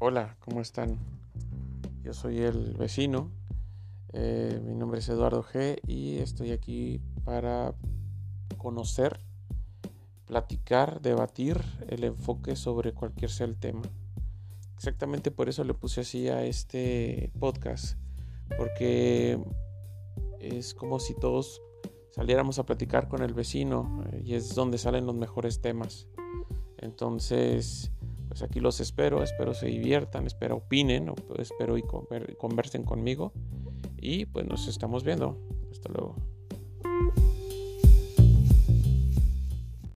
Hola, ¿cómo están? Yo soy el vecino, eh, mi nombre es Eduardo G y estoy aquí para conocer, platicar, debatir el enfoque sobre cualquier sea el tema. Exactamente por eso le puse así a este podcast, porque es como si todos saliéramos a platicar con el vecino eh, y es donde salen los mejores temas. Entonces, pues aquí los espero, espero se diviertan, espero opinen, espero y conversen conmigo y pues nos estamos viendo. Hasta luego.